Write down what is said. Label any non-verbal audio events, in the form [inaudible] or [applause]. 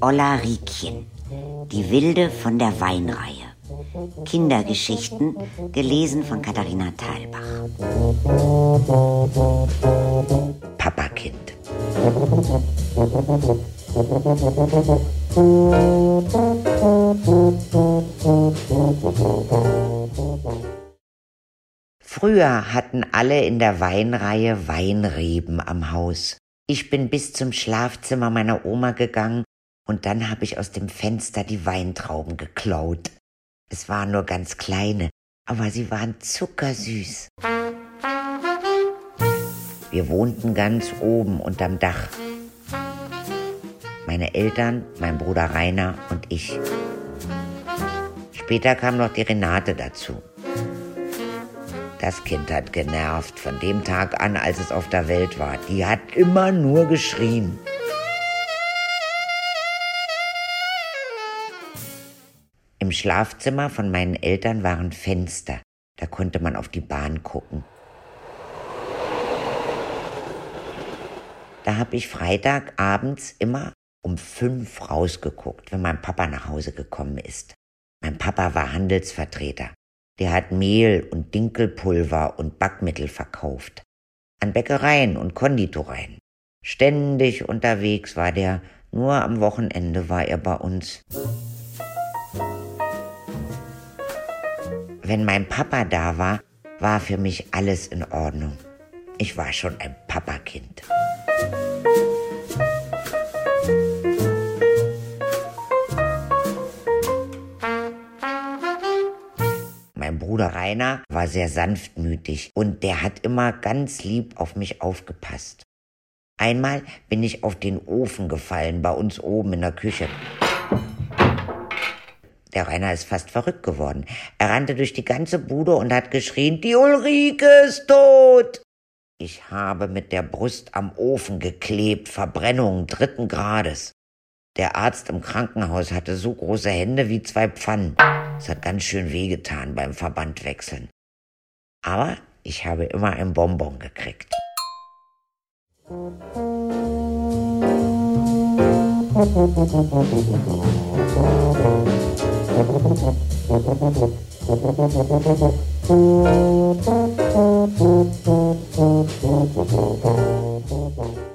Olla Riekchen, die Wilde von der Weinreihe. Kindergeschichten, gelesen von Katharina Thalbach. Papakind. Früher hatten alle in der Weinreihe Weinreben am Haus. Ich bin bis zum Schlafzimmer meiner Oma gegangen und dann habe ich aus dem Fenster die Weintrauben geklaut. Es waren nur ganz kleine, aber sie waren zuckersüß. Wir wohnten ganz oben unterm Dach. Meine Eltern, mein Bruder Rainer und ich. Später kam noch die Renate dazu. Das Kind hat genervt von dem Tag an, als es auf der Welt war. Die hat immer nur geschrien. Im Schlafzimmer von meinen Eltern waren Fenster. Da konnte man auf die Bahn gucken. Da habe ich Freitagabends immer um fünf rausgeguckt, wenn mein Papa nach Hause gekommen ist. Mein Papa war Handelsvertreter. Der hat Mehl und Dinkelpulver und Backmittel verkauft. An Bäckereien und Konditoreien. Ständig unterwegs war der, nur am Wochenende war er bei uns. Wenn mein Papa da war, war für mich alles in Ordnung. Ich war schon ein Papakind. Mein Bruder Rainer war sehr sanftmütig und der hat immer ganz lieb auf mich aufgepasst. Einmal bin ich auf den Ofen gefallen bei uns oben in der Küche. Der Rainer ist fast verrückt geworden. Er rannte durch die ganze Bude und hat geschrien, die Ulrike ist tot. Ich habe mit der Brust am Ofen geklebt, Verbrennung dritten Grades. Der Arzt im Krankenhaus hatte so große Hände wie zwei Pfannen. Es hat ganz schön wehgetan beim Verbandwechseln. Aber ich habe immer ein Bonbon gekriegt. Musik [laughs] Thank you.